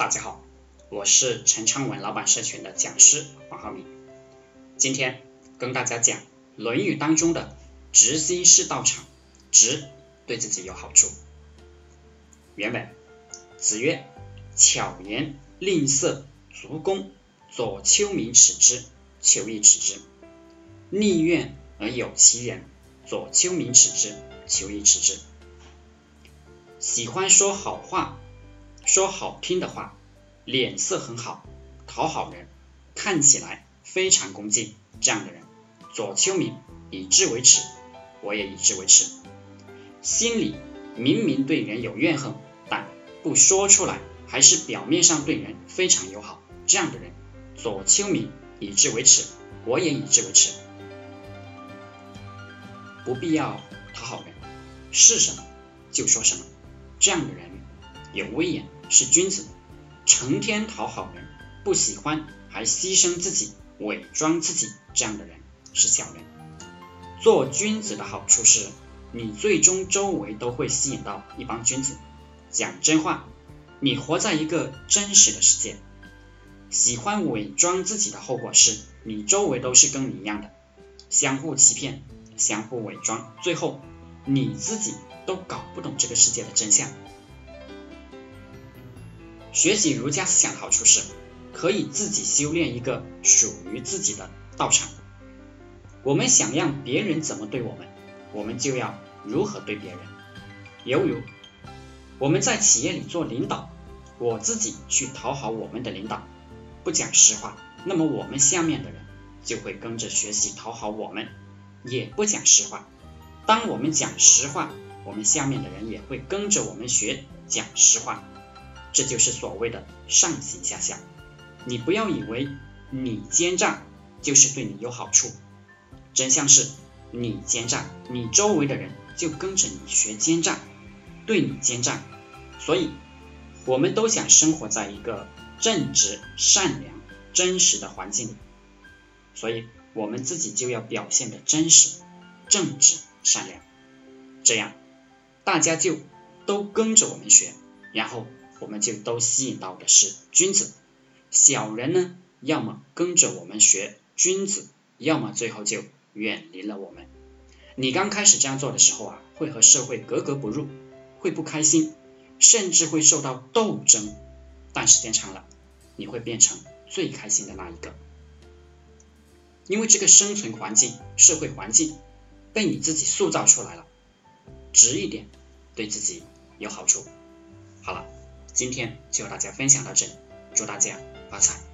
大家好，我是陈昌文老板社群的讲师黄浩明。今天跟大家讲《论语》当中的“直心是道场”，直对自己有好处。原文：子曰：“巧言令色，足弓，左丘明耻之，求亦耻之；逆怨而有其人，左丘明耻之，求亦耻之。”喜欢说好话，说好听的话，脸色很好，讨好人，看起来非常恭敬，这样的人，左丘明以之为耻，我也以之为耻。心里明明对人有怨恨，但不说出来，还是表面上对人非常友好，这样的人，左丘明以之为耻，我也以之为耻。不必要讨好人，是什么就说什么。这样的人有威严，是君子；成天讨好人，不喜欢还牺牲自己，伪装自己，这样的人是小人。做君子的好处是，你最终周围都会吸引到一帮君子。讲真话，你活在一个真实的世界。喜欢伪装自己的后果是，你周围都是跟你一样的，相互欺骗，相互伪装，最后你自己。都搞不懂这个世界的真相。学习儒家思想好处是，可以自己修炼一个属于自己的道场。我们想让别人怎么对我们，我们就要如何对别人。犹如我们在企业里做领导，我自己去讨好我们的领导，不讲实话，那么我们下面的人就会跟着学习讨好我们，也不讲实话。当我们讲实话。我们下面的人也会跟着我们学讲实话，这就是所谓的上行下效。你不要以为你奸诈就是对你有好处，真相是你奸诈，你周围的人就跟着你学奸诈，对你奸诈。所以，我们都想生活在一个正直、善良、真实的环境里，所以我们自己就要表现的真实、正直、善良，这样。大家就都跟着我们学，然后我们就都吸引到的是君子。小人呢，要么跟着我们学君子，要么最后就远离了我们。你刚开始这样做的时候啊，会和社会格格不入，会不开心，甚至会受到斗争。但时间长了，你会变成最开心的那一个，因为这个生存环境、社会环境被你自己塑造出来了。直一点，对自己有好处。好了，今天就和大家分享到这里，祝大家发财。